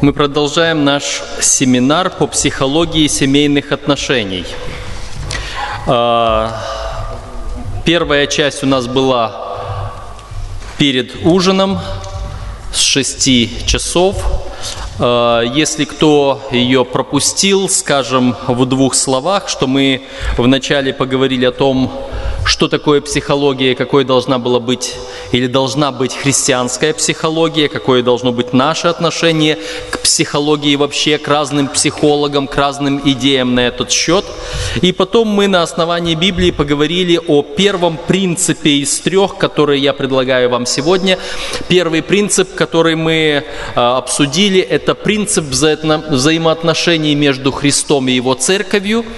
Мы продолжаем наш семинар по психологии семейных отношений. А, первая часть у нас была перед ужином с 6 часов. А, если кто ее пропустил, скажем в двух словах, что мы вначале поговорили о том, что такое психология, какой должна была быть или должна быть христианская психология, какое должно быть наше отношение к психологии вообще, к разным психологам, к разным идеям на этот счет. И потом мы на основании Библии поговорили о первом принципе из трех, которые я предлагаю вам сегодня. Первый принцип, который мы а, обсудили, это принцип взаимоотношений между Христом и Его Церковью –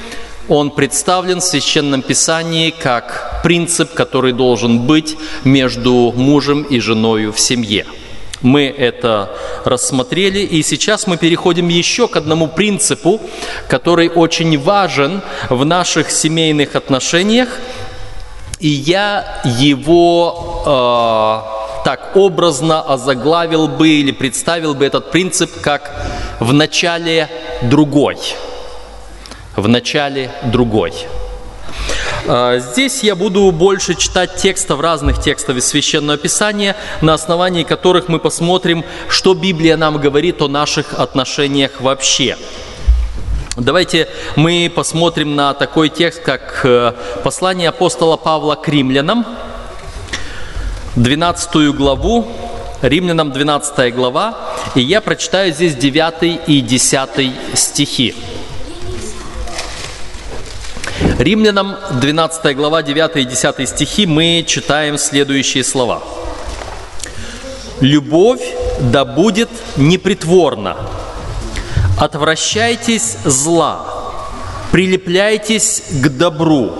он представлен в Священном Писании как принцип, который должен быть между мужем и женой в семье. Мы это рассмотрели, и сейчас мы переходим еще к одному принципу, который очень важен в наших семейных отношениях, и я его э, так образно озаглавил бы или представил бы этот принцип как в начале другой – в начале другой. А, здесь я буду больше читать текстов, разных текстов из Священного Писания, на основании которых мы посмотрим, что Библия нам говорит о наших отношениях вообще. Давайте мы посмотрим на такой текст, как э, послание апостола Павла к римлянам, 12 главу, римлянам 12 глава, и я прочитаю здесь 9 и 10 стихи. Римлянам 12 глава 9 и 10 стихи мы читаем следующие слова. «Любовь да будет непритворна, отвращайтесь зла, прилепляйтесь к добру,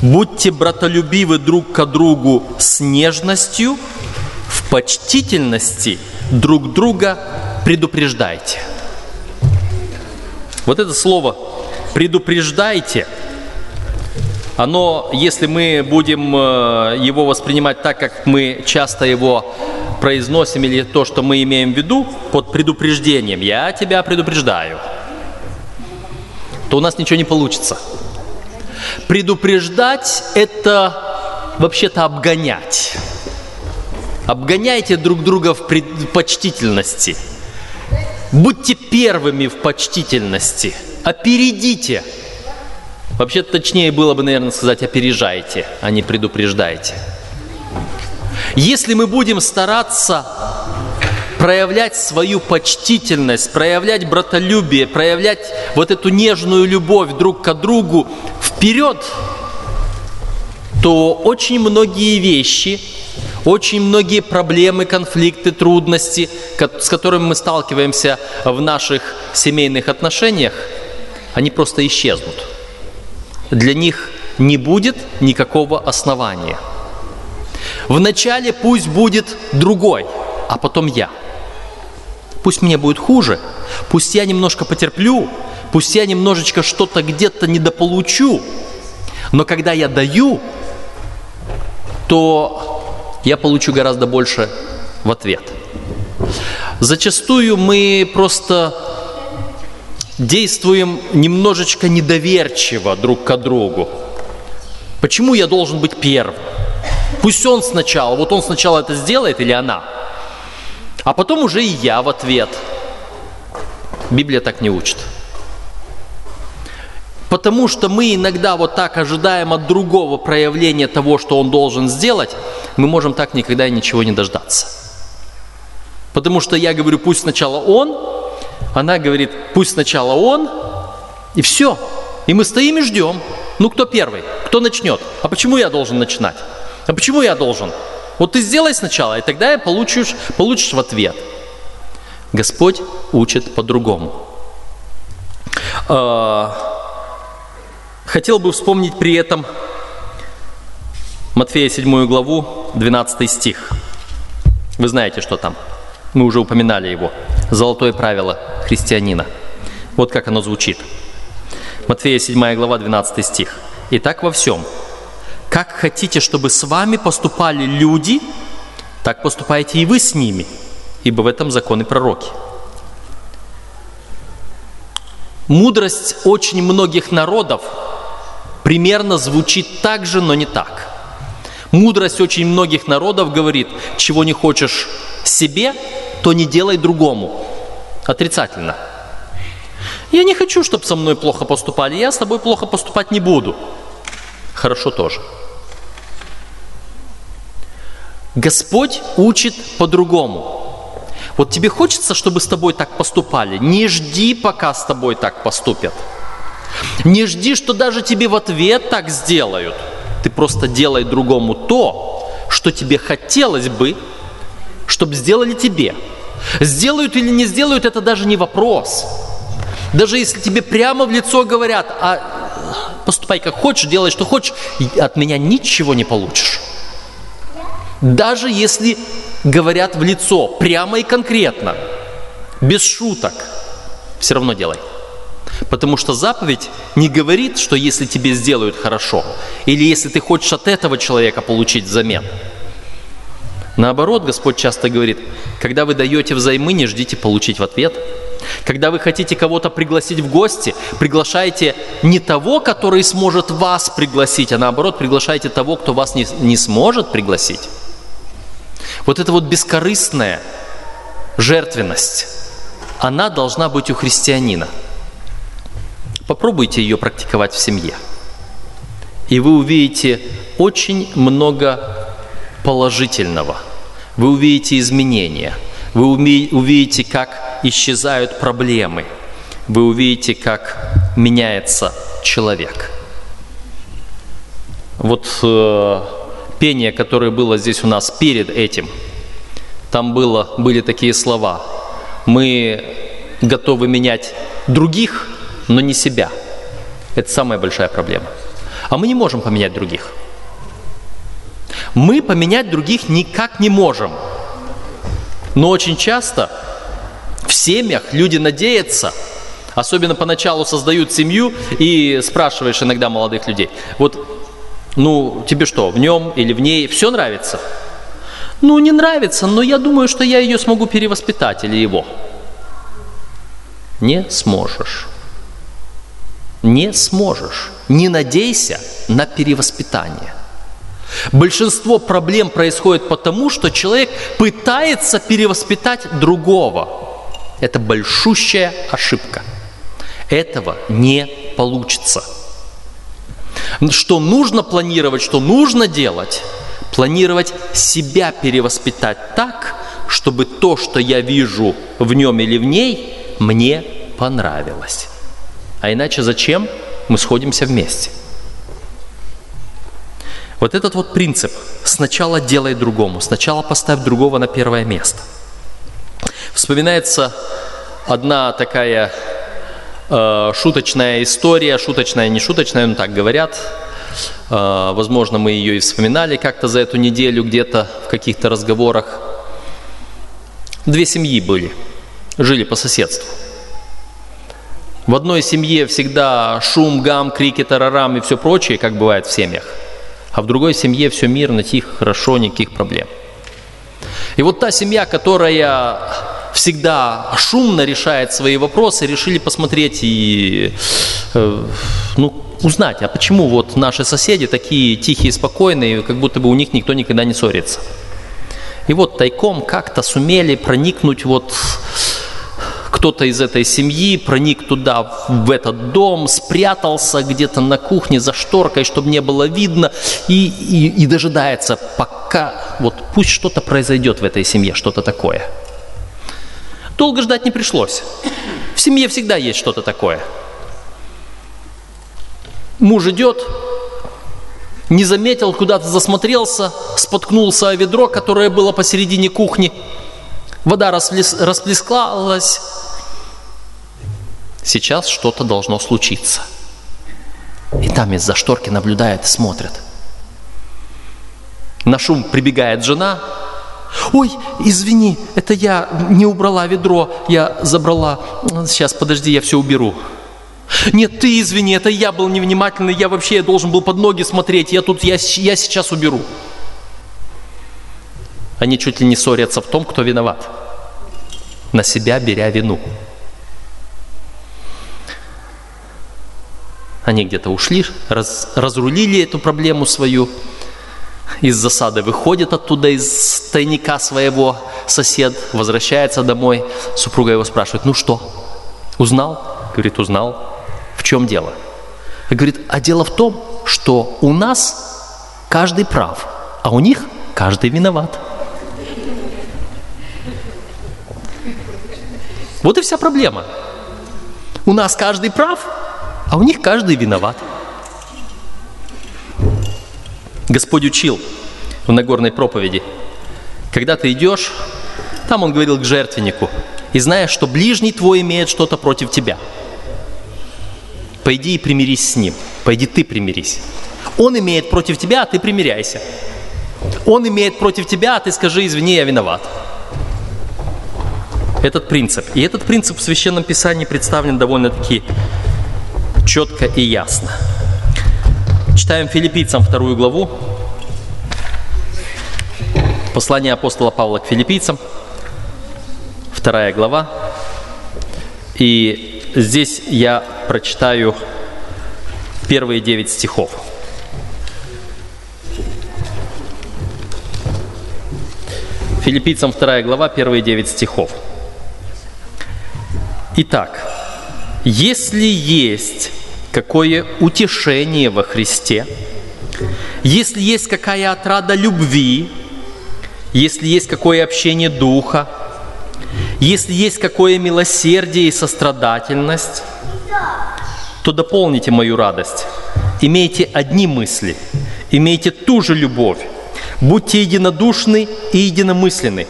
будьте братолюбивы друг к другу с нежностью, в почтительности друг друга предупреждайте». Вот это слово «предупреждайте» – оно, если мы будем э, его воспринимать так, как мы часто его произносим, или то, что мы имеем в виду под предупреждением, я тебя предупреждаю, то у нас ничего не получится. Предупреждать – это вообще-то обгонять. Обгоняйте друг друга в почтительности. Будьте первыми в почтительности. Опередите – Вообще точнее было бы, наверное, сказать опережайте, а не предупреждайте. Если мы будем стараться проявлять свою почтительность, проявлять братолюбие, проявлять вот эту нежную любовь друг к другу вперед, то очень многие вещи, очень многие проблемы, конфликты, трудности, с которыми мы сталкиваемся в наших семейных отношениях, они просто исчезнут для них не будет никакого основания. Вначале пусть будет другой, а потом я. Пусть мне будет хуже, пусть я немножко потерплю, пусть я немножечко что-то где-то недополучу, но когда я даю, то я получу гораздо больше в ответ. Зачастую мы просто действуем немножечко недоверчиво друг к другу. Почему я должен быть первым? Пусть он сначала, вот он сначала это сделает или она, а потом уже и я в ответ. Библия так не учит. Потому что мы иногда вот так ожидаем от другого проявления того, что он должен сделать, мы можем так никогда ничего не дождаться. Потому что я говорю, пусть сначала он, она говорит, пусть сначала он, и все. И мы стоим и ждем. Ну, кто первый? Кто начнет? А почему я должен начинать? А почему я должен? Вот ты сделай сначала, и тогда я получишь, получишь в ответ. Господь учит по-другому. А, хотел бы вспомнить при этом Матфея 7 главу, 12 стих. Вы знаете, что там. Мы уже упоминали его. Золотое правило христианина. Вот как оно звучит. Матфея 7 глава 12 стих. «Итак во всем, как хотите, чтобы с вами поступали люди, так поступайте и вы с ними, ибо в этом законы пророки». Мудрость очень многих народов примерно звучит так же, но не так. Мудрость очень многих народов говорит, чего не хочешь себе, то не делай другому. Отрицательно. Я не хочу, чтобы со мной плохо поступали, я с тобой плохо поступать не буду. Хорошо тоже. Господь учит по-другому. Вот тебе хочется, чтобы с тобой так поступали. Не жди, пока с тобой так поступят. Не жди, что даже тебе в ответ так сделают. Ты просто делай другому то, что тебе хотелось бы, чтобы сделали тебе. Сделают или не сделают, это даже не вопрос. Даже если тебе прямо в лицо говорят, а поступай как хочешь, делай что хочешь, от меня ничего не получишь. Даже если говорят в лицо, прямо и конкретно, без шуток, все равно делай. Потому что заповедь не говорит, что если тебе сделают хорошо, или если ты хочешь от этого человека получить взамен. Наоборот, Господь часто говорит, когда вы даете взаймы, не ждите получить в ответ. Когда вы хотите кого-то пригласить в гости, приглашайте не того, который сможет вас пригласить, а наоборот, приглашайте того, кто вас не, не сможет пригласить. Вот эта вот бескорыстная жертвенность, она должна быть у христианина. Попробуйте ее практиковать в семье. И вы увидите очень много положительного. Вы увидите изменения. Вы увидите, как исчезают проблемы. Вы увидите, как меняется человек. Вот э, пение, которое было здесь у нас перед этим, там было, были такие слова. Мы готовы менять других, но не себя. Это самая большая проблема. А мы не можем поменять других. Мы поменять других никак не можем. Но очень часто в семьях люди надеются, особенно поначалу создают семью и спрашиваешь иногда молодых людей, вот ну, тебе что, в нем или в ней все нравится? Ну, не нравится, но я думаю, что я ее смогу перевоспитать или его. Не сможешь. Не сможешь. Не надейся на перевоспитание. Большинство проблем происходит потому, что человек пытается перевоспитать другого. Это большущая ошибка. Этого не получится что нужно планировать, что нужно делать, планировать себя перевоспитать так, чтобы то, что я вижу в нем или в ней, мне понравилось. А иначе зачем мы сходимся вместе? Вот этот вот принцип «сначала делай другому», «сначала поставь другого на первое место». Вспоминается одна такая Э, шуточная история, шуточная, не шуточная, но так говорят. Э, возможно, мы ее и вспоминали как-то за эту неделю где-то в каких-то разговорах. Две семьи были, жили по соседству. В одной семье всегда шум, гам, крики, тарарам и все прочее, как бывает в семьях. А в другой семье все мирно, тихо, хорошо, никаких проблем. И вот та семья, которая всегда шумно решает свои вопросы, решили посмотреть и э, ну, узнать, а почему вот наши соседи такие тихие, спокойные, как будто бы у них никто никогда не ссорится. И вот тайком как-то сумели проникнуть вот кто-то из этой семьи проник туда, в этот дом, спрятался где-то на кухне за шторкой, чтобы не было видно, и, и, и дожидается, пока вот пусть что-то произойдет в этой семье, что-то такое – Долго ждать не пришлось. В семье всегда есть что-то такое. Муж идет, не заметил, куда-то засмотрелся, споткнулся о ведро, которое было посередине кухни. Вода расплес, расплескалась. Сейчас что-то должно случиться. И там из-за шторки наблюдает смотрит. На шум прибегает жена, Ой, извини, это я не убрала ведро, я забрала. Сейчас, подожди, я все уберу. Нет, ты извини, это я был невнимательный, я вообще должен был под ноги смотреть, я тут, я, я сейчас уберу. Они чуть ли не ссорятся в том, кто виноват, на себя беря вину. Они где-то ушли, раз, разрулили эту проблему свою, из засады выходит оттуда, из тайника своего сосед, возвращается домой. Супруга его спрашивает, ну что, узнал? Говорит, узнал. В чем дело? Говорит, а дело в том, что у нас каждый прав, а у них каждый виноват. Вот и вся проблема. У нас каждый прав, а у них каждый виноват. Господь учил в Нагорной проповеди. Когда ты идешь, там он говорил к жертвеннику, и знаешь, что ближний твой имеет что-то против тебя. Пойди и примирись с ним. Пойди ты примирись. Он имеет против тебя, а ты примиряйся. Он имеет против тебя, а ты скажи, извини, я виноват. Этот принцип. И этот принцип в Священном Писании представлен довольно-таки четко и ясно. Читаем филиппийцам вторую главу. Послание апостола Павла к филиппийцам. Вторая глава. И здесь я прочитаю первые девять стихов. Филиппийцам вторая глава, первые девять стихов. Итак, если есть какое утешение во Христе, если есть какая отрада любви, если есть какое общение духа, если есть какое милосердие и сострадательность, то дополните мою радость. Имейте одни мысли, имейте ту же любовь, будьте единодушны и единомысленны.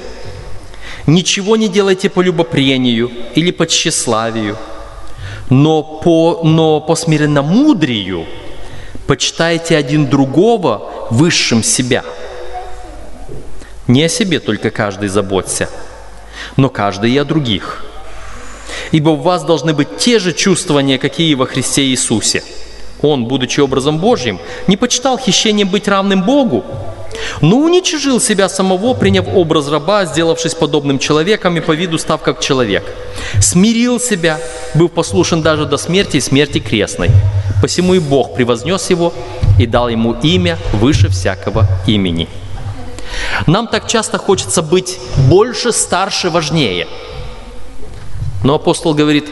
Ничего не делайте по любопрению или по тщеславию – но по, но по смиренномудрию почитайте один другого высшим себя. Не о себе только каждый заботься, но каждый и о других. Ибо у вас должны быть те же чувствования, какие во Христе Иисусе. Он, будучи образом Божьим, не почитал хищением быть равным Богу, но уничижил себя самого, приняв образ раба, сделавшись подобным человеком и по виду став как человек. Смирил себя, был послушен даже до смерти и смерти крестной. Посему и Бог превознес его и дал ему имя выше всякого имени. Нам так часто хочется быть больше, старше, важнее. Но апостол говорит,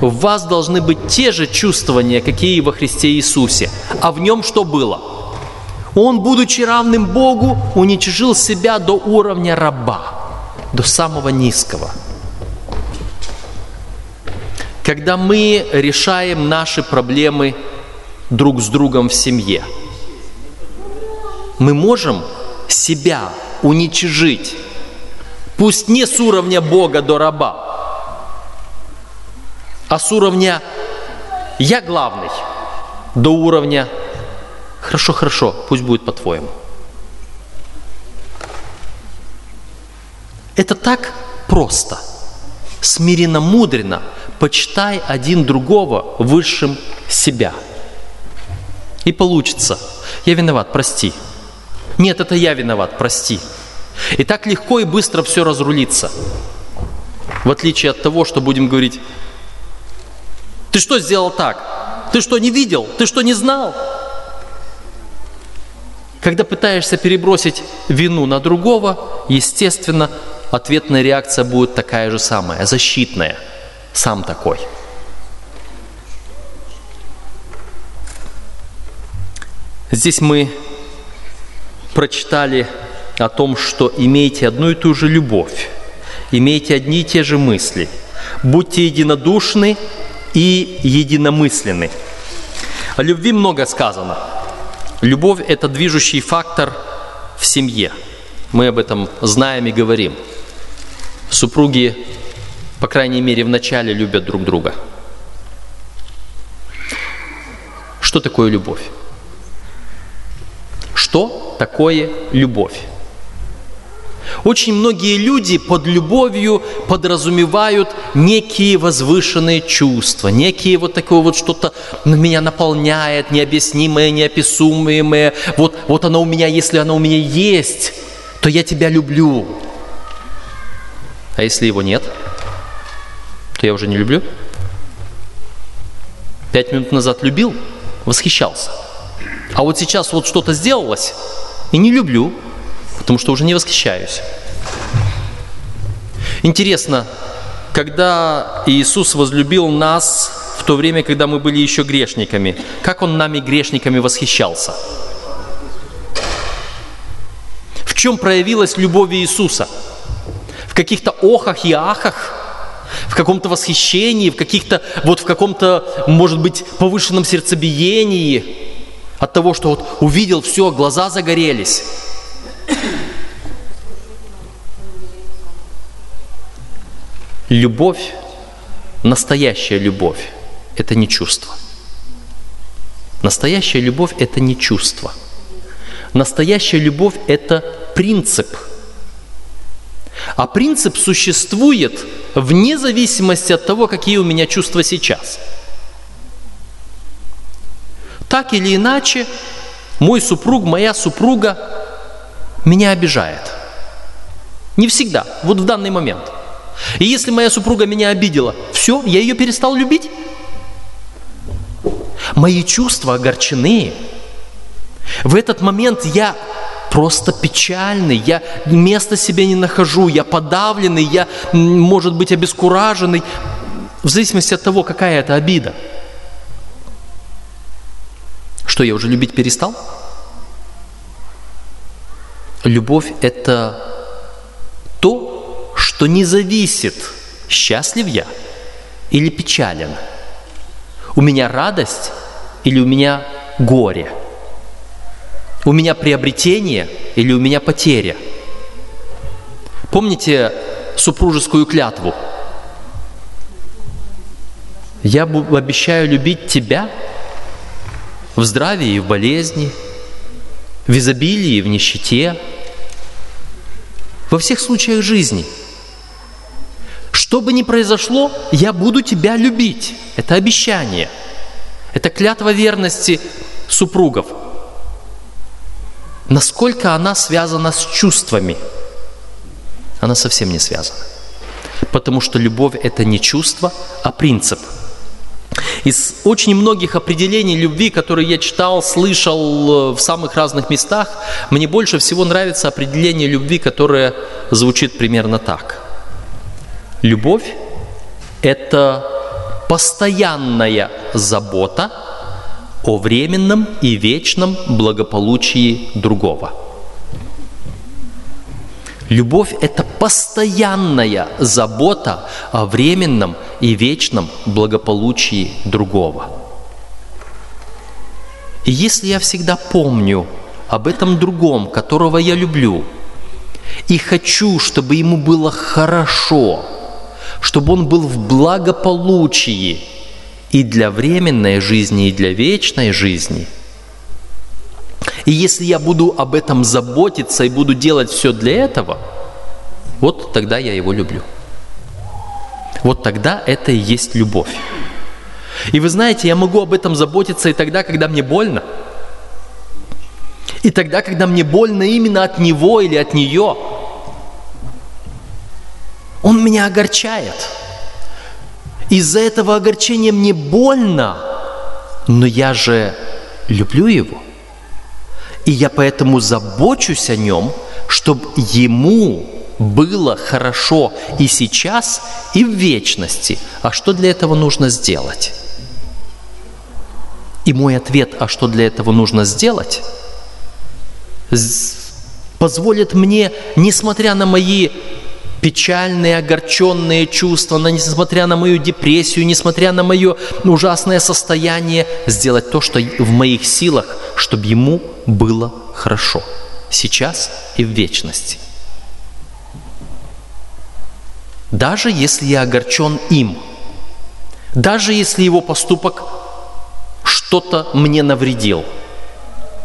в вас должны быть те же чувствования, какие и во Христе Иисусе. А в нем что было – он, будучи равным Богу, уничижил себя до уровня раба, до самого низкого. Когда мы решаем наши проблемы друг с другом в семье, мы можем себя уничижить, пусть не с уровня Бога до раба, а с уровня «я главный» до уровня Хорошо, хорошо, пусть будет по-твоему. Это так просто. Смиренно, мудренно почитай один другого высшим себя. И получится. Я виноват, прости. Нет, это я виноват, прости. И так легко и быстро все разрулится. В отличие от того, что будем говорить, ты что сделал так? Ты что, не видел? Ты что, не знал? Когда пытаешься перебросить вину на другого, естественно, ответная реакция будет такая же самая, защитная. Сам такой. Здесь мы прочитали о том, что имейте одну и ту же любовь, имейте одни и те же мысли, будьте единодушны и единомысленны. О любви много сказано – Любовь – это движущий фактор в семье. Мы об этом знаем и говорим. Супруги, по крайней мере, вначале любят друг друга. Что такое любовь? Что такое любовь? Очень многие люди под любовью подразумевают некие возвышенные чувства, некие вот такое вот что-то меня наполняет, необъяснимое, неописуемое. Вот, вот оно у меня, если оно у меня есть, то я тебя люблю. А если его нет, то я уже не люблю. Пять минут назад любил, восхищался. А вот сейчас вот что-то сделалось, и не люблю, потому что уже не восхищаюсь. Интересно, когда Иисус возлюбил нас в то время, когда мы были еще грешниками, как Он нами грешниками восхищался? В чем проявилась любовь Иисуса? В каких-то охах и ахах? в каком-то восхищении, в каких-то, вот в каком-то, может быть, повышенном сердцебиении от того, что вот увидел все, глаза загорелись. Любовь, настоящая любовь, это не чувство. Настоящая любовь – это не чувство. Настоящая любовь – это принцип. А принцип существует вне зависимости от того, какие у меня чувства сейчас. Так или иначе, мой супруг, моя супруга меня обижает. Не всегда, вот в данный момент. И если моя супруга меня обидела, все, я ее перестал любить. Мои чувства огорчены. В этот момент я просто печальный, я места себе не нахожу, я подавленный, я, может быть, обескураженный, в зависимости от того, какая это обида. Что, я уже любить перестал? Любовь – это то, что не зависит, счастлив я или печален. У меня радость или у меня горе? У меня приобретение или у меня потеря? Помните супружескую клятву? Я обещаю любить тебя в здравии и в болезни, в изобилии и в нищете, во всех случаях жизни. Что бы ни произошло, я буду тебя любить. Это обещание – это клятва верности супругов. Насколько она связана с чувствами? Она совсем не связана. Потому что любовь – это не чувство, а принцип. Из очень многих определений любви, которые я читал, слышал э, в самых разных местах, мне больше всего нравится определение любви, которое звучит примерно так. Любовь – это постоянная забота о временном и вечном благополучии другого. Любовь – это постоянная забота о временном и вечном благополучии другого. И если я всегда помню об этом другом, которого я люблю, и хочу, чтобы ему было хорошо – чтобы он был в благополучии и для временной жизни, и для вечной жизни. И если я буду об этом заботиться и буду делать все для этого, вот тогда я его люблю. Вот тогда это и есть любовь. И вы знаете, я могу об этом заботиться и тогда, когда мне больно. И тогда, когда мне больно именно от него или от нее – он меня огорчает. Из-за этого огорчения мне больно, но я же люблю его. И я поэтому забочусь о нем, чтобы ему было хорошо и сейчас, и в вечности. А что для этого нужно сделать? И мой ответ, а что для этого нужно сделать, позволит мне, несмотря на мои печальные, огорченные чувства, но несмотря на мою депрессию, несмотря на мое ужасное состояние, сделать то, что в моих силах, чтобы ему было хорошо, сейчас и в вечности. Даже если я огорчен им, даже если его поступок что-то мне навредил,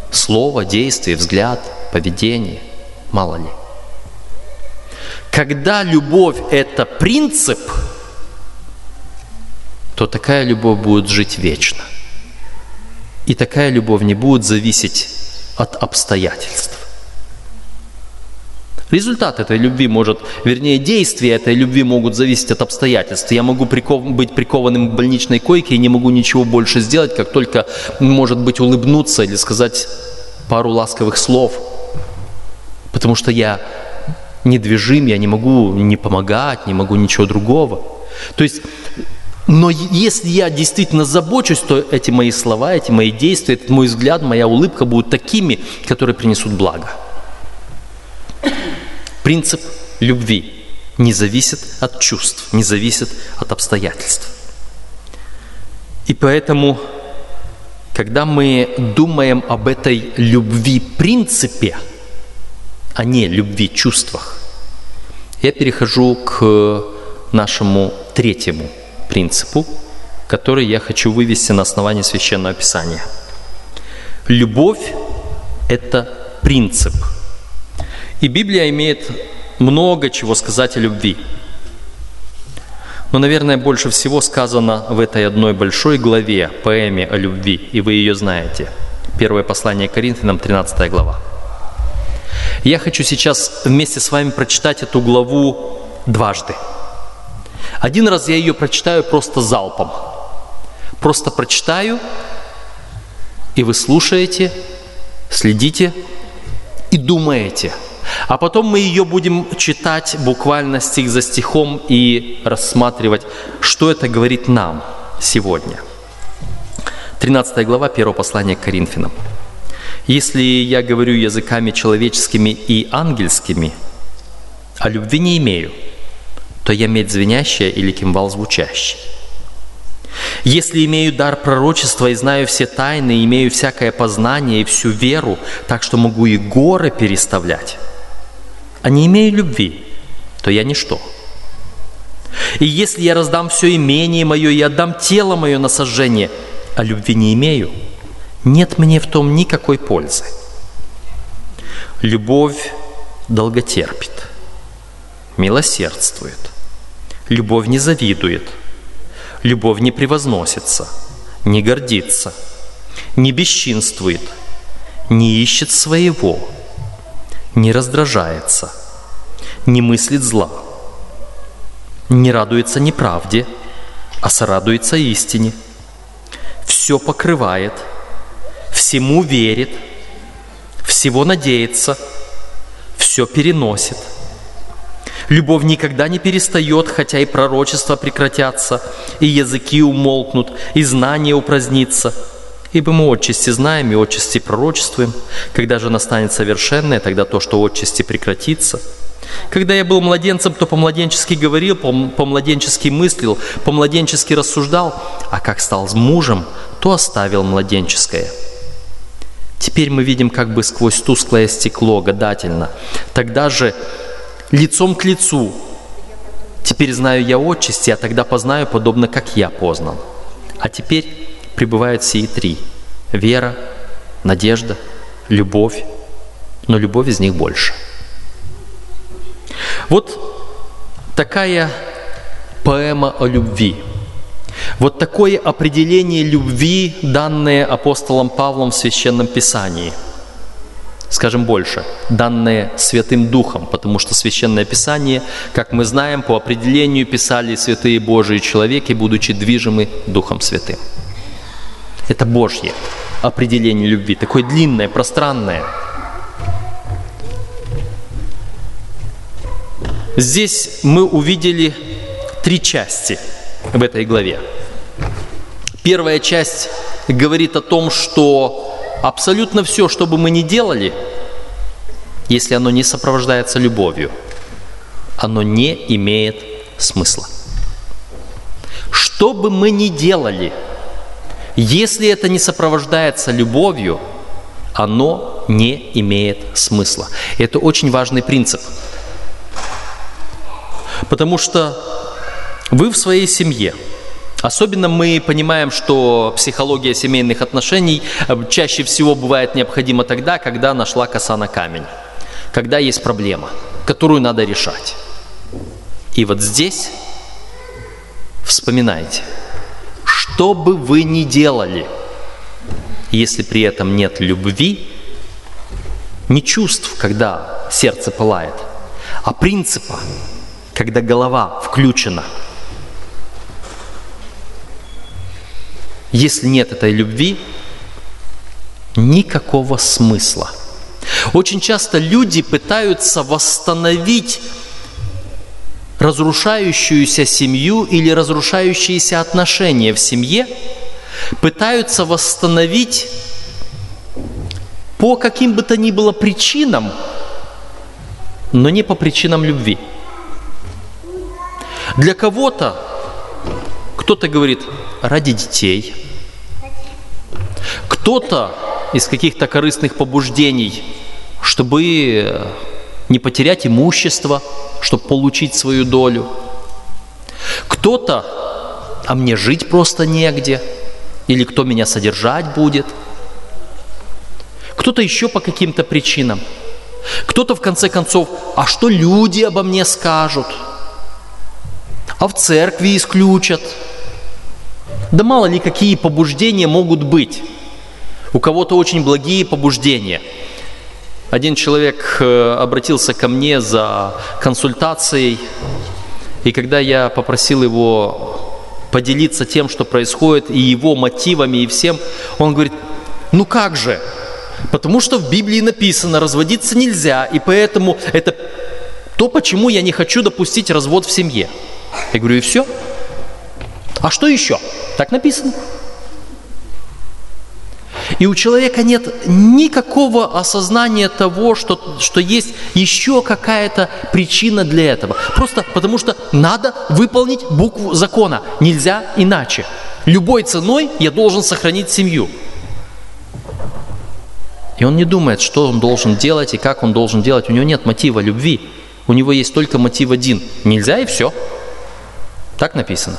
слово, действие, взгляд, поведение, мало ли – когда любовь – это принцип, то такая любовь будет жить вечно. И такая любовь не будет зависеть от обстоятельств. Результат этой любви может, вернее, действия этой любви могут зависеть от обстоятельств. Я могу приков, быть прикованным к больничной койке и не могу ничего больше сделать, как только, может быть, улыбнуться или сказать пару ласковых слов. Потому что я недвижим, я не могу не помогать, не могу ничего другого. То есть, но если я действительно забочусь, то эти мои слова, эти мои действия, этот мой взгляд, моя улыбка будут такими, которые принесут благо. Принцип любви не зависит от чувств, не зависит от обстоятельств. И поэтому, когда мы думаем об этой любви принципе, а не любви чувствах, я перехожу к нашему третьему принципу, который я хочу вывести на основании Священного Писания. Любовь – это принцип – и Библия имеет много чего сказать о любви. Но, наверное, больше всего сказано в этой одной большой главе, поэме о любви, и вы ее знаете. Первое послание Коринфянам, 13 глава. Я хочу сейчас вместе с вами прочитать эту главу дважды. Один раз я ее прочитаю просто залпом. Просто прочитаю, и вы слушаете, следите и думаете – а потом мы ее будем читать буквально стих за стихом и рассматривать, что это говорит нам сегодня. 13 глава 1 послания к Коринфянам. «Если я говорю языками человеческими и ангельскими, а любви не имею, то я медь звенящая или кимвал звучащий. Если имею дар пророчества и знаю все тайны, имею всякое познание и всю веру, так что могу и горы переставлять, а не имею любви, то я ничто. И если я раздам все имение мое и отдам тело мое на сожжение, а любви не имею, нет мне в том никакой пользы. Любовь долготерпит, милосердствует, любовь не завидует, любовь не превозносится, не гордится, не бесчинствует, не ищет своего – не раздражается, не мыслит зла, не радуется неправде, а сорадуется истине, все покрывает, всему верит, всего надеется, все переносит. Любовь никогда не перестает, хотя и пророчества прекратятся, и языки умолкнут, и знания упразднится – Ибо мы отчасти знаем и отчасти пророчествуем. Когда же настанет совершенное, тогда то, что отчасти прекратится. Когда я был младенцем, то по-младенчески говорил, по-младенчески мыслил, по-младенчески рассуждал, а как стал мужем, то оставил младенческое. Теперь мы видим как бы сквозь тусклое стекло гадательно. Тогда же лицом к лицу. Теперь знаю я отчасти, а тогда познаю, подобно как я познан. А теперь пребывают сии три – вера, надежда, любовь, но любовь из них больше. Вот такая поэма о любви. Вот такое определение любви, данное апостолом Павлом в Священном Писании. Скажем больше, данное Святым Духом, потому что Священное Писание, как мы знаем, по определению писали святые Божии человеки, будучи движимы Духом Святым. Это Божье определение любви, такое длинное, пространное. Здесь мы увидели три части в этой главе. Первая часть говорит о том, что абсолютно все, что бы мы ни делали, если оно не сопровождается любовью, оно не имеет смысла. Что бы мы ни делали – если это не сопровождается любовью, оно не имеет смысла. Это очень важный принцип. Потому что вы в своей семье, Особенно мы понимаем, что психология семейных отношений э, чаще всего бывает необходима тогда, когда нашла коса на камень, когда есть проблема, которую надо решать. И вот здесь вспоминайте – что бы вы ни делали, если при этом нет любви, не чувств, когда сердце пылает, а принципа, когда голова включена. Если нет этой любви, никакого смысла. Очень часто люди пытаются восстановить разрушающуюся семью или разрушающиеся отношения в семье, пытаются восстановить по каким бы то ни было причинам, но не по причинам любви. Для кого-то, кто-то говорит, ради детей, кто-то из каких-то корыстных побуждений, чтобы не потерять имущество, чтобы получить свою долю. Кто-то, а мне жить просто негде, или кто меня содержать будет. Кто-то еще по каким-то причинам. Кто-то в конце концов, а что люди обо мне скажут? А в церкви исключат? Да мало ли какие побуждения могут быть. У кого-то очень благие побуждения. Один человек э, обратился ко мне за консультацией, и когда я попросил его поделиться тем, что происходит, и его мотивами, и всем, он говорит, ну как же, потому что в Библии написано, разводиться нельзя, и поэтому это то, почему я не хочу допустить развод в семье. Я говорю, и все? А что еще? Так написано. И у человека нет никакого осознания того, что, что есть еще какая-то причина для этого. Просто потому что надо выполнить букву закона. Нельзя иначе. Любой ценой я должен сохранить семью. И он не думает, что он должен делать и как он должен делать. У него нет мотива любви. У него есть только мотив один. Нельзя и все. Так написано.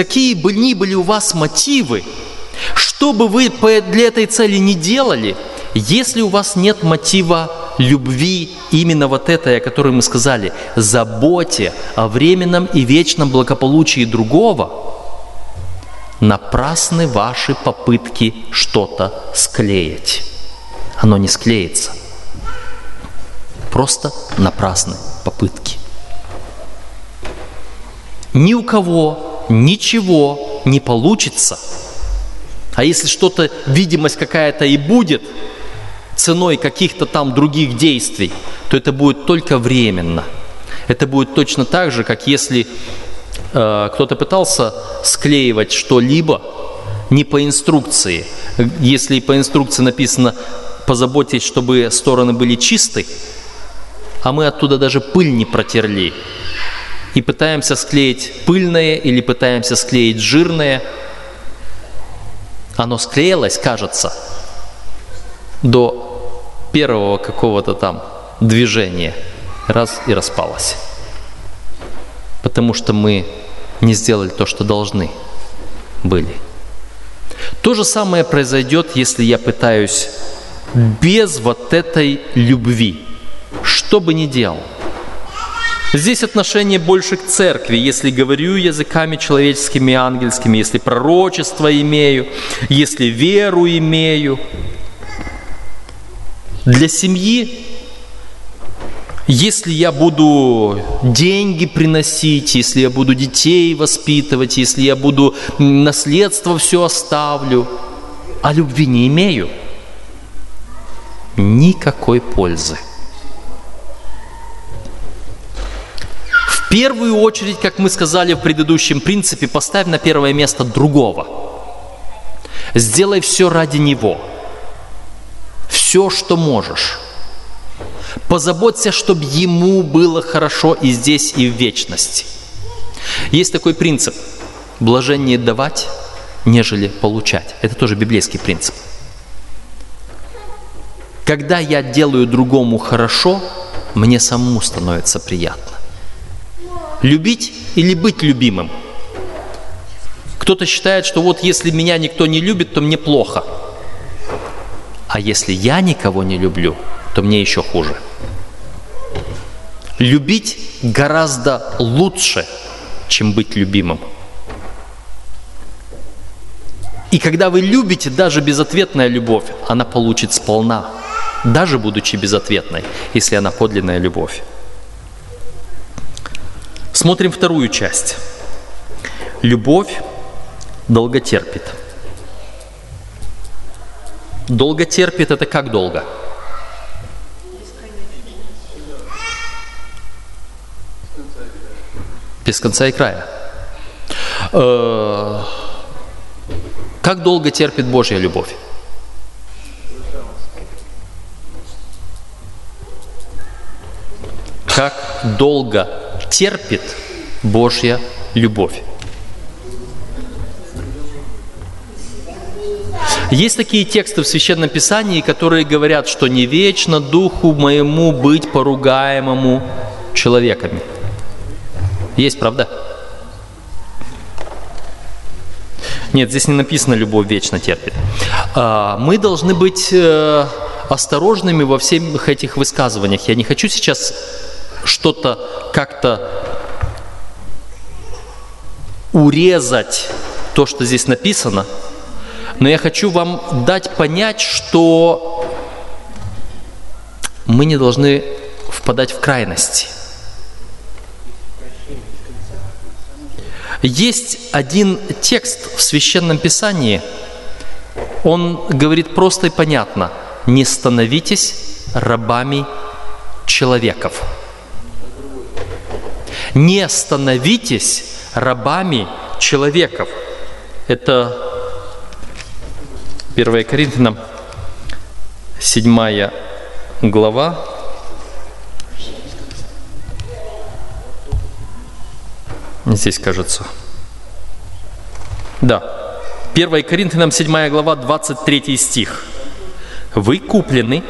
Какие бы ни были у вас мотивы, что бы вы для этой цели не делали, если у вас нет мотива любви, именно вот этой, о которой мы сказали, заботе о временном и вечном благополучии другого, напрасны ваши попытки что-то склеить. Оно не склеится. Просто напрасны попытки. Ни у кого ничего не получится – а если что-то, видимость какая-то и будет ценой каких-то там других действий, то это будет только временно. Это будет точно так же, как если э, кто-то пытался склеивать что-либо не по инструкции. Если по инструкции написано «позаботьтесь, чтобы стороны были чисты», а мы оттуда даже пыль не протерли, и пытаемся склеить пыльное или пытаемся склеить жирное – оно склеилось, кажется, до первого какого-то там движения, раз и распалось. Потому что мы не сделали то, что должны были. То же самое произойдет, если я пытаюсь без вот этой любви, что бы ни делал – Здесь отношение больше к церкви. Если говорю языками человеческими и ангельскими, если пророчество имею, если веру имею. Для семьи, если я буду деньги приносить, если я буду детей воспитывать, если я буду наследство все оставлю, а любви не имею, никакой пользы – первую очередь, как мы сказали в предыдущем принципе, поставь на первое место другого. Сделай все ради него. Все, что можешь. Позаботься, чтобы ему было хорошо и здесь, и в вечности. Есть такой принцип. Блажение давать, нежели получать. Это тоже библейский принцип. Когда я делаю другому хорошо, мне самому становится приятно. Любить или быть любимым? Кто-то считает, что вот если меня никто не любит, то мне плохо. А если я никого не люблю, то мне еще хуже. Любить гораздо лучше, чем быть любимым. И когда вы любите, даже безответная любовь, она получит сполна. даже будучи безответной, если она подлинная любовь. Смотрим вторую часть. Любовь долго терпит. Долго терпит – это как долго? Без конца и края. Э, как долго терпит Божья любовь? Как долго терпит Божья любовь? Есть такие тексты в Священном Писании, которые говорят, что не вечно духу моему быть поругаемому человеками. Есть, правда? Нет, здесь не написано «любовь вечно терпит». А, мы должны быть э, осторожными во всех этих высказываниях. Я не хочу сейчас что-то как-то урезать то, что здесь написано – но я хочу вам дать понять, что мы не должны впадать в крайности. Есть один текст в Священном Писании, он говорит просто и понятно, не становитесь рабами человеков. Не становитесь рабами человеков. Это 1 Коринфянам, 7 глава. Здесь кажется. Да. 1 Коринфянам, 7 глава, 23 стих. «Вы куплены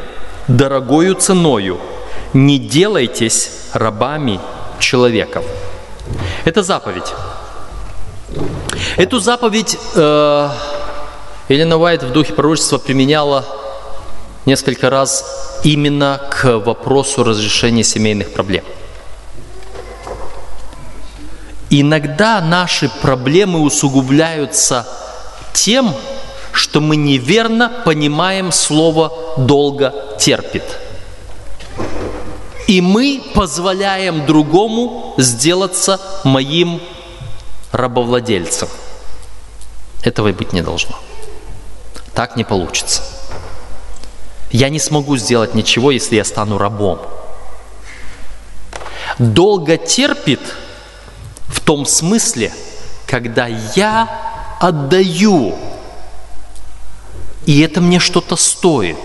дорогою ценою, не делайтесь рабами человеков». Это заповедь. Эту заповедь э, Елена Уайт в духе пророчества применяла несколько раз именно к вопросу разрешения семейных проблем. Иногда наши проблемы усугубляются тем, что мы неверно понимаем слово «долго терпит». И мы позволяем другому сделаться моим рабовладельцем. Этого быть не должно. Так не получится. Я не смогу сделать ничего, если я стану рабом. Долго терпит в том смысле, когда я отдаю, и это мне что-то стоит.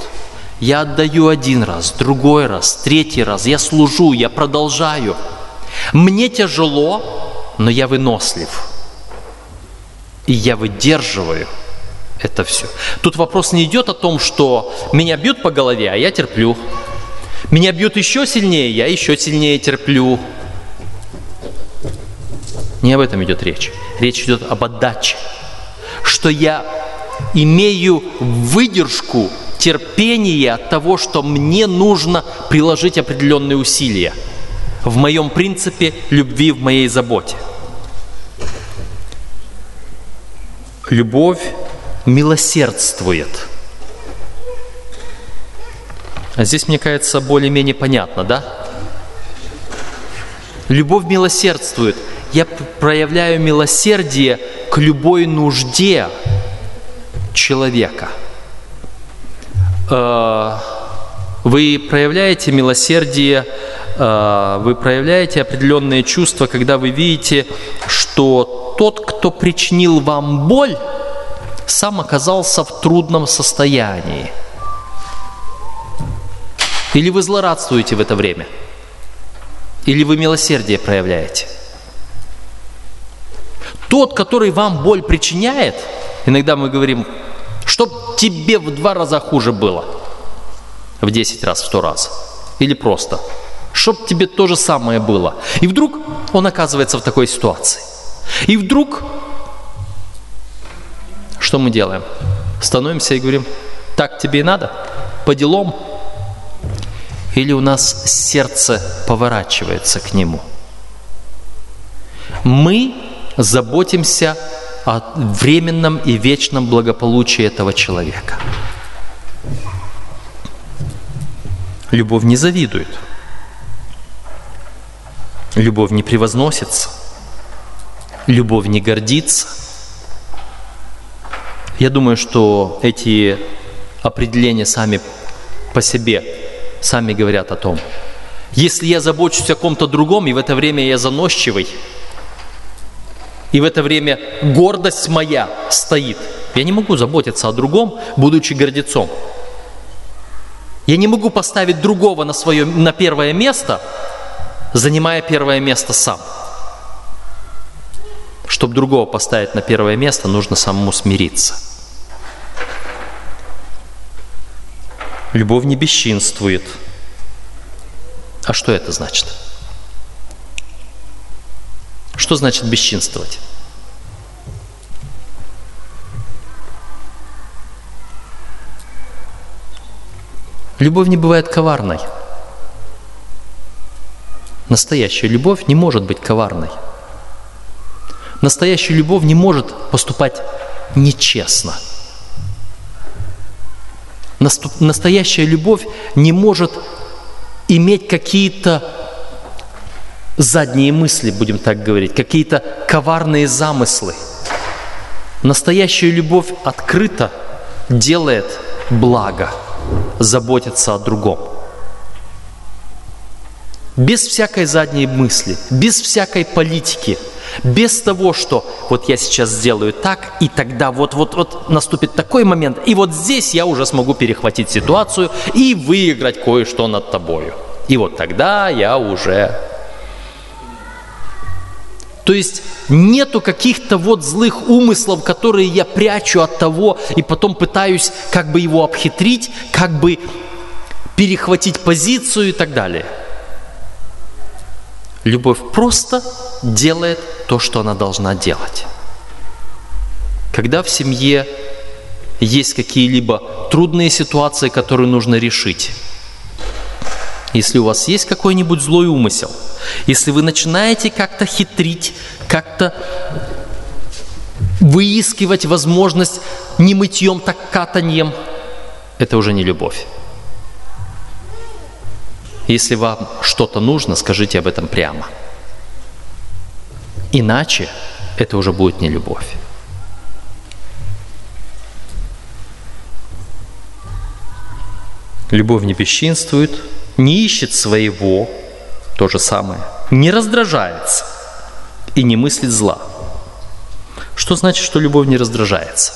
Я отдаю один раз, другой раз, третий раз, я служу, я продолжаю. Мне тяжело, но я вынослив. И я выдерживаю – это все. Тут вопрос не идет о том, что меня бьют по голове, а я терплю. Меня бьют еще сильнее, я еще сильнее терплю. Не об этом идет речь. Речь идет об отдаче. Что я имею выдержку, терпение от того, что мне нужно приложить определенные усилия в моем принципе любви, в моей заботе. Любовь милосердствует. А здесь, мне кажется, более-менее понятно, да? Любовь милосердствует. Я проявляю милосердие к любой нужде человека. Э, вы проявляете милосердие, э, вы проявляете определенные чувства, когда вы видите, что тот, кто причинил вам боль, сам оказался в трудном состоянии. Или вы злорадствуете в это время? Или вы милосердие проявляете? Тот, который вам боль причиняет, иногда мы говорим, чтоб тебе в два раза хуже было, в десять раз, в сто раз, или просто, чтоб тебе то же самое было. И вдруг он оказывается в такой ситуации. И вдруг что мы делаем? Становимся и говорим, так тебе и надо, по делам. Или у нас сердце поворачивается к нему. Мы заботимся о временном и вечном благополучии этого человека. Любовь не завидует. Любовь не превозносится. Любовь не гордится. Я думаю, что эти определения сами по себе, сами говорят о том. Если я забочусь о ком-то другом, и в это время я заносчивый, и в это время гордость моя стоит, я не могу заботиться о другом, будучи гордецом. Я не могу поставить другого на, свое, на первое место, занимая первое место сам. Чтобы другого поставить на первое место, нужно самому смириться. Любовь не бесчинствует. А что это значит? Что значит бесчинствовать? Любовь не бывает коварной. Настоящая любовь не может быть коварной. Настоящая любовь не может поступать нечестно. Настоящая любовь не может иметь какие-то задние мысли, будем так говорить, какие-то коварные замыслы. Настоящая любовь открыто делает благо, заботится о другом. Без всякой задней мысли, без всякой политики, без того, что вот я сейчас сделаю так, и тогда вот-вот-вот наступит такой момент, и вот здесь я уже смогу перехватить ситуацию и выиграть кое-что над тобою. И вот тогда я уже то есть нету каких-то вот злых умыслов, которые я прячу от того и потом пытаюсь как бы его обхитрить, как бы перехватить позицию и так далее. Любовь просто делает то, что она должна делать. Когда в семье есть какие-либо трудные ситуации, которые нужно решить, если у вас есть какой-нибудь злой умысел, если вы начинаете как-то хитрить, как-то выискивать возможность не мытьем, так катаньем, это уже не любовь. Если вам что-то нужно, скажите об этом прямо. Иначе это уже будет не любовь. Любовь не бесчинствует, не ищет своего, то же самое, не раздражается и не мыслит зла. Что значит, что любовь не раздражается?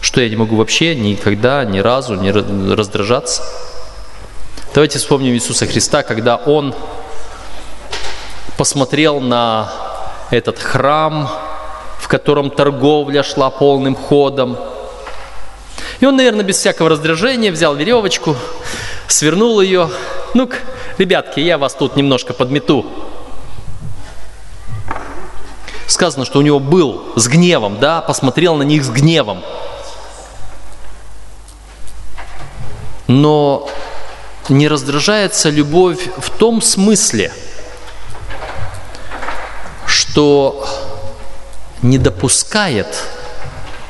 Что я не могу вообще никогда, ни разу не раздражаться? Давайте вспомним Иисуса Христа, когда Он посмотрел на этот храм, в котором торговля шла полным ходом – и он, наверное, без всякого раздражения взял веревочку, свернул ее. Ну-ка, ребятки, я вас тут немножко подмету. Сказано, что у него был с гневом, да, посмотрел на них с гневом. Но не раздражается любовь в том смысле, что не допускает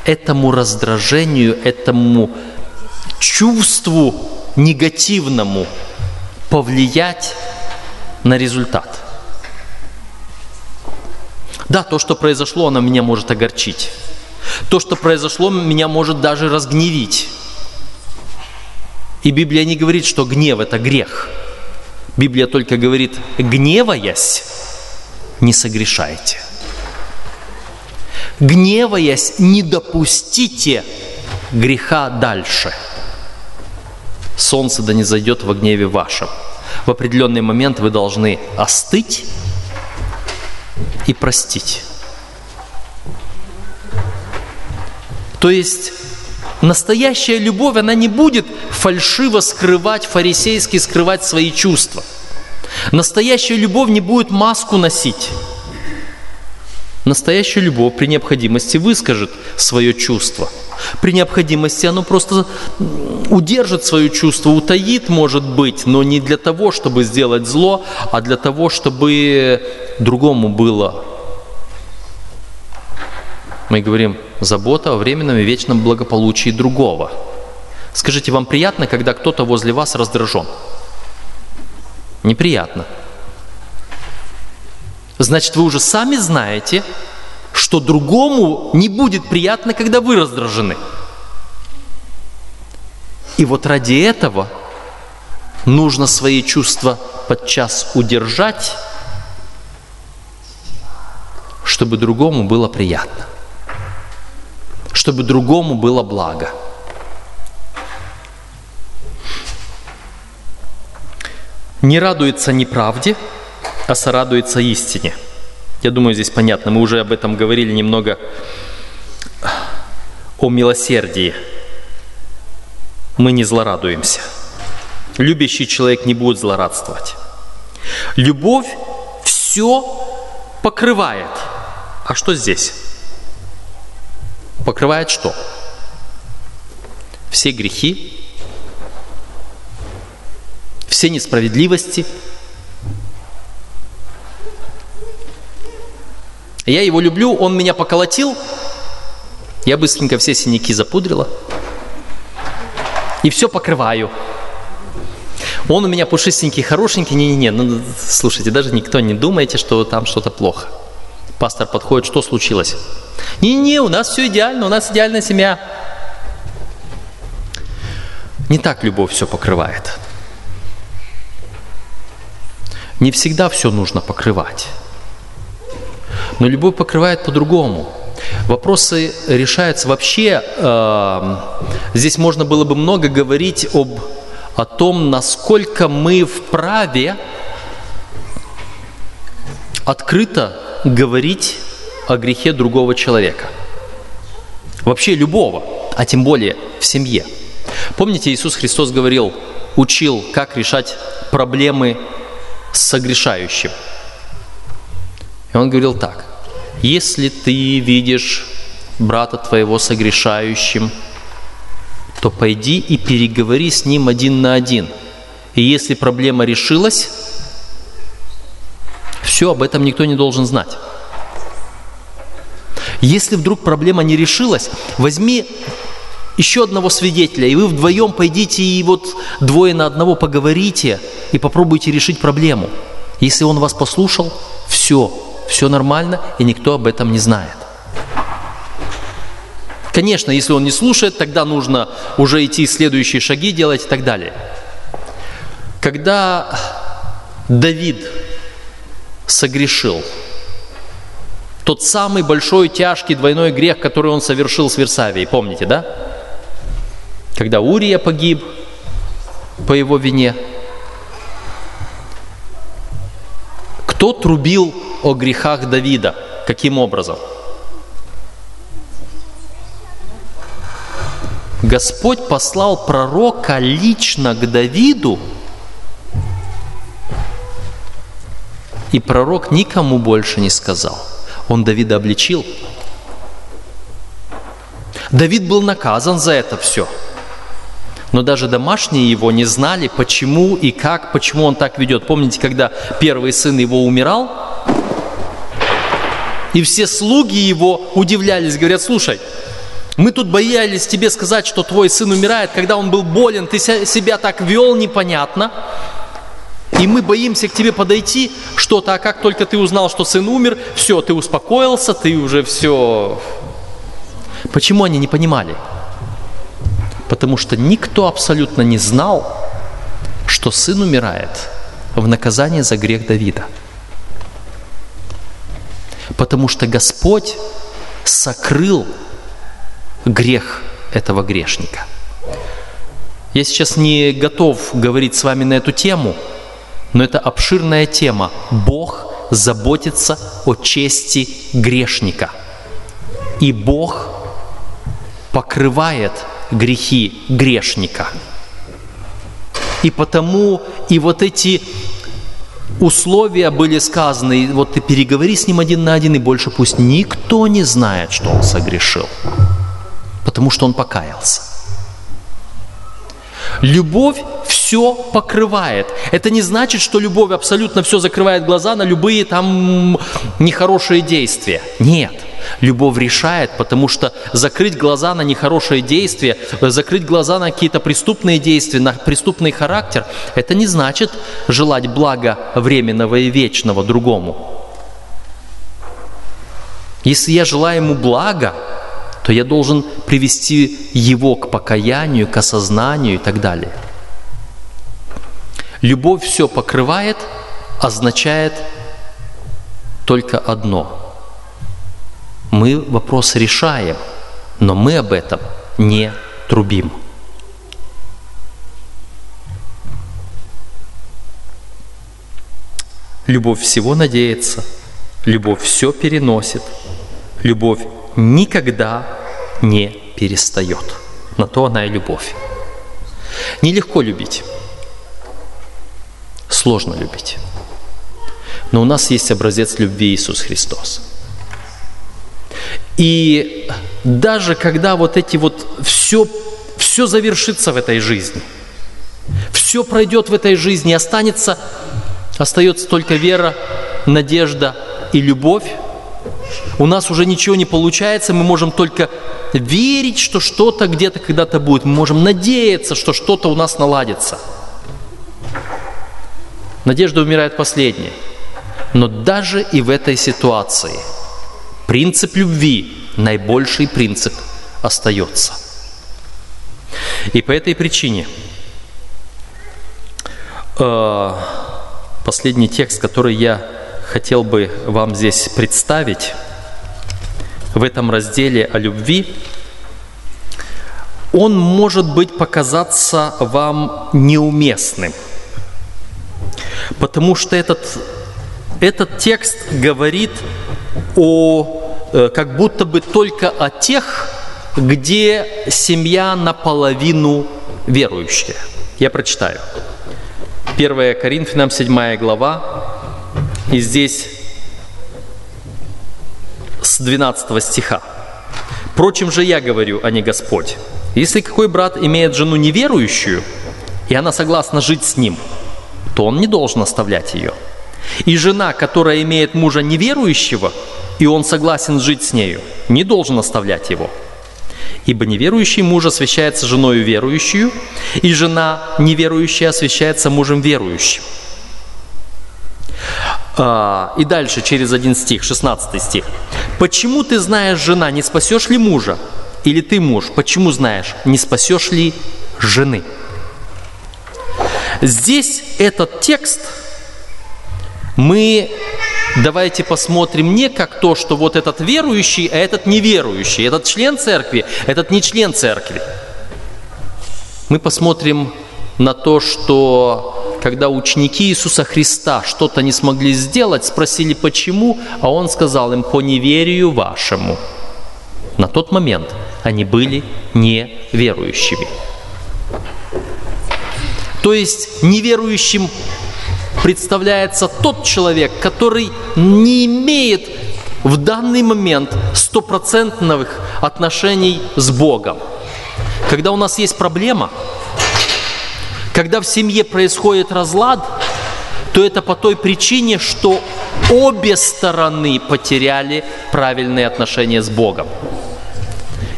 этому раздражению, этому чувству негативному повлиять на результат. Да, то, что произошло, оно меня может огорчить. То, что произошло, меня может даже разгневить. И Библия не говорит, что гнев – это грех. Библия только говорит, гневаясь, не согрешайте гневаясь, не допустите греха дальше. Солнце да не зайдет во гневе вашем. В определенный момент вы должны остыть и простить. То есть настоящая любовь, она не будет фальшиво скрывать, фарисейски скрывать свои чувства. Настоящая любовь не будет маску носить. Настоящая любовь при необходимости выскажет свое чувство. При необходимости оно просто удержит свое чувство, утаит, может быть, но не для того, чтобы сделать зло, а для того, чтобы другому было. Мы говорим, забота о временном и вечном благополучии другого. Скажите, вам приятно, когда кто-то возле вас раздражен? Неприятно. Значит, вы уже сами знаете, что другому не будет приятно, когда вы раздражены. И вот ради этого нужно свои чувства подчас удержать, чтобы другому было приятно, чтобы другому было благо. Не радуется неправде, а сорадуется истине. Я думаю, здесь понятно. Мы уже об этом говорили немного о милосердии. Мы не злорадуемся. Любящий человек не будет злорадствовать. Любовь все покрывает. А что здесь? Покрывает что? Все грехи, все несправедливости. Я его люблю, он меня поколотил, я быстренько все синяки запудрила и все покрываю. Он у меня пушистенький, хорошенький, не-не-не, ну слушайте, даже никто не думайте, что там что-то плохо. Пастор подходит, что случилось? Не-не, у нас все идеально, у нас идеальная семья. Не так любовь все покрывает. Не всегда все нужно покрывать. Но любовь покрывает по-другому. Вопросы решаются вообще. Э, здесь можно было бы много говорить об, о том, насколько мы вправе открыто говорить о грехе другого человека. Вообще любого, а тем более в семье. Помните, Иисус Христос говорил, учил, как решать проблемы с согрешающим. И он говорил так. Если ты видишь брата твоего согрешающим, то пойди и переговори с ним один на один. И если проблема решилась, все, об этом никто не должен знать. Если вдруг проблема не решилась, возьми еще одного свидетеля, и вы вдвоем пойдите и вот двое на одного поговорите и попробуйте решить проблему. Если он вас послушал, все, все нормально, и никто об этом не знает. Конечно, если он не слушает, тогда нужно уже идти следующие шаги делать и так далее. Когда Давид согрешил, тот самый большой, тяжкий двойной грех, который он совершил с Версавией, помните, да? Когда Урия погиб по его вине, кто трубил о грехах Давида. Каким образом? Господь послал пророка лично к Давиду, и пророк никому больше не сказал. Он Давида обличил. Давид был наказан за это все. Но даже домашние его не знали, почему и как, почему он так ведет. Помните, когда первый сын его умирал, и все слуги его удивлялись, говорят, слушай, мы тут боялись тебе сказать, что твой сын умирает, когда он был болен, ты себя так вел непонятно. И мы боимся к тебе подойти что-то, а как только ты узнал, что сын умер, все, ты успокоился, ты уже все... Почему они не понимали? Потому что никто абсолютно не знал, что сын умирает в наказание за грех Давида потому что Господь сокрыл грех этого грешника. Я сейчас не готов говорить с вами на эту тему, но это обширная тема. Бог заботится о чести грешника. И Бог покрывает грехи грешника. И потому и вот эти условия были сказаны, вот ты переговори с ним один на один, и больше пусть никто не знает, что он согрешил, потому что он покаялся. Любовь все покрывает. Это не значит, что любовь абсолютно все закрывает глаза на любые там нехорошие действия. Нет. Любовь решает, потому что закрыть глаза на нехорошие действия, закрыть глаза на какие-то преступные действия, на преступный характер, это не значит желать блага временного и вечного другому. Если я желаю ему блага, то я должен привести его к покаянию, к осознанию и так далее. Любовь все покрывает, означает только одно. Мы вопрос решаем, но мы об этом не трубим. Любовь всего надеется, любовь все переносит, любовь никогда не перестает. На то она и любовь. Нелегко любить. Сложно любить. Но у нас есть образец любви Иисус Христос. И даже когда вот эти вот все, все завершится в этой жизни, все пройдет в этой жизни, останется, остается только вера, надежда и любовь, у нас уже ничего не получается, мы можем только верить, что что-то где-то когда-то будет. Мы можем надеяться, что что-то у нас наладится. Надежда умирает последней. Но даже и в этой ситуации принцип любви, наибольший принцип, остается. И по этой причине э, последний текст, который я хотел бы вам здесь представить в этом разделе о любви, он может быть показаться вам неуместным, потому что этот, этот текст говорит о, э, как будто бы только о тех, где семья наполовину верующая. Я прочитаю. 1 Коринфянам 7 глава, и здесь с 12 стиха. «Впрочем же я говорю, а не Господь. Если какой брат имеет жену неверующую, и она согласна жить с ним, то он не должен оставлять ее. И жена, которая имеет мужа неверующего, и он согласен жить с нею, не должен оставлять его. Ибо неверующий муж освящается женою верующую, и жена неверующая освящается мужем верующим. А, и дальше, через один стих, 16 стих. «Почему ты знаешь, жена, не спасешь ли мужа? Или ты муж, почему знаешь, не спасешь ли жены?» Здесь этот текст мы давайте посмотрим не как то, что вот этот верующий, а этот неверующий, этот член церкви, этот не член церкви. Мы посмотрим на то, что когда ученики Иисуса Христа что-то не смогли сделать, спросили почему, а Он сказал им по неверию вашему. На тот момент они были неверующими. То есть неверующим представляется тот человек, который не имеет в данный момент стопроцентных отношений с Богом. Когда у нас есть проблема – когда в семье происходит разлад, то это по той причине, что обе стороны потеряли правильные отношения с Богом.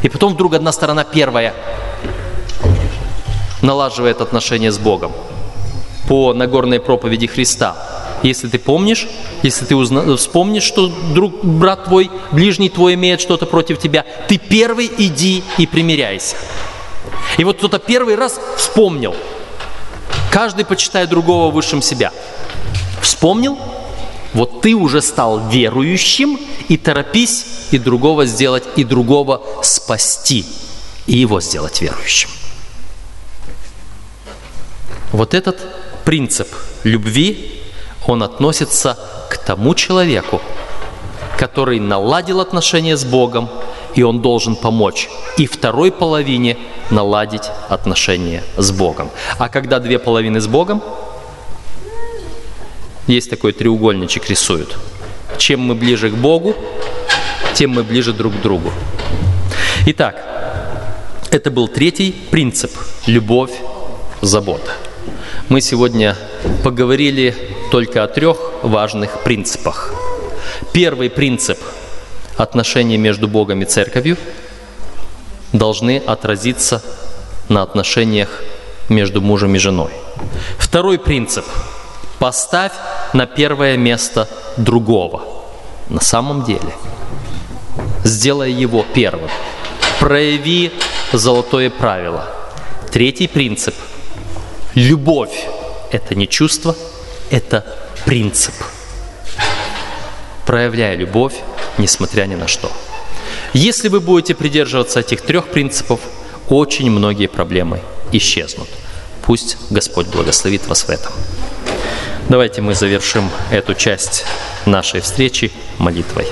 И потом вдруг одна сторона первая налаживает отношения с Богом по Нагорной проповеди Христа. Если ты помнишь, если ты узна... вспомнишь, что друг, брат твой, ближний твой имеет что-то против тебя, ты первый иди и примиряйся. И вот кто-то первый раз вспомнил – Каждый почитает другого высшим себя. Вспомнил? Вот ты уже стал верующим, и торопись и другого сделать, и другого спасти, и его сделать верующим. Вот этот принцип любви, он относится к тому человеку, который наладил отношения с Богом, и он должен помочь и второй половине наладить отношения с Богом. А когда две половины с Богом, есть такой треугольничек рисуют. Чем мы ближе к Богу, тем мы ближе друг к другу. Итак, это был третий принцип – любовь, забота. Мы сегодня поговорили только о трех важных принципах. Первый принцип отношения между Богом и церковью должны отразиться на отношениях между мужем и женой. Второй принцип. Поставь на первое место другого. На самом деле. Сделай его первым. Прояви золотое правило. Третий принцип. Любовь – это не чувство, это принцип. Проявляя любовь, несмотря ни на что. Если вы будете придерживаться этих трех принципов, очень многие проблемы исчезнут. Пусть Господь благословит вас в этом. Давайте мы завершим эту часть нашей встречи молитвой.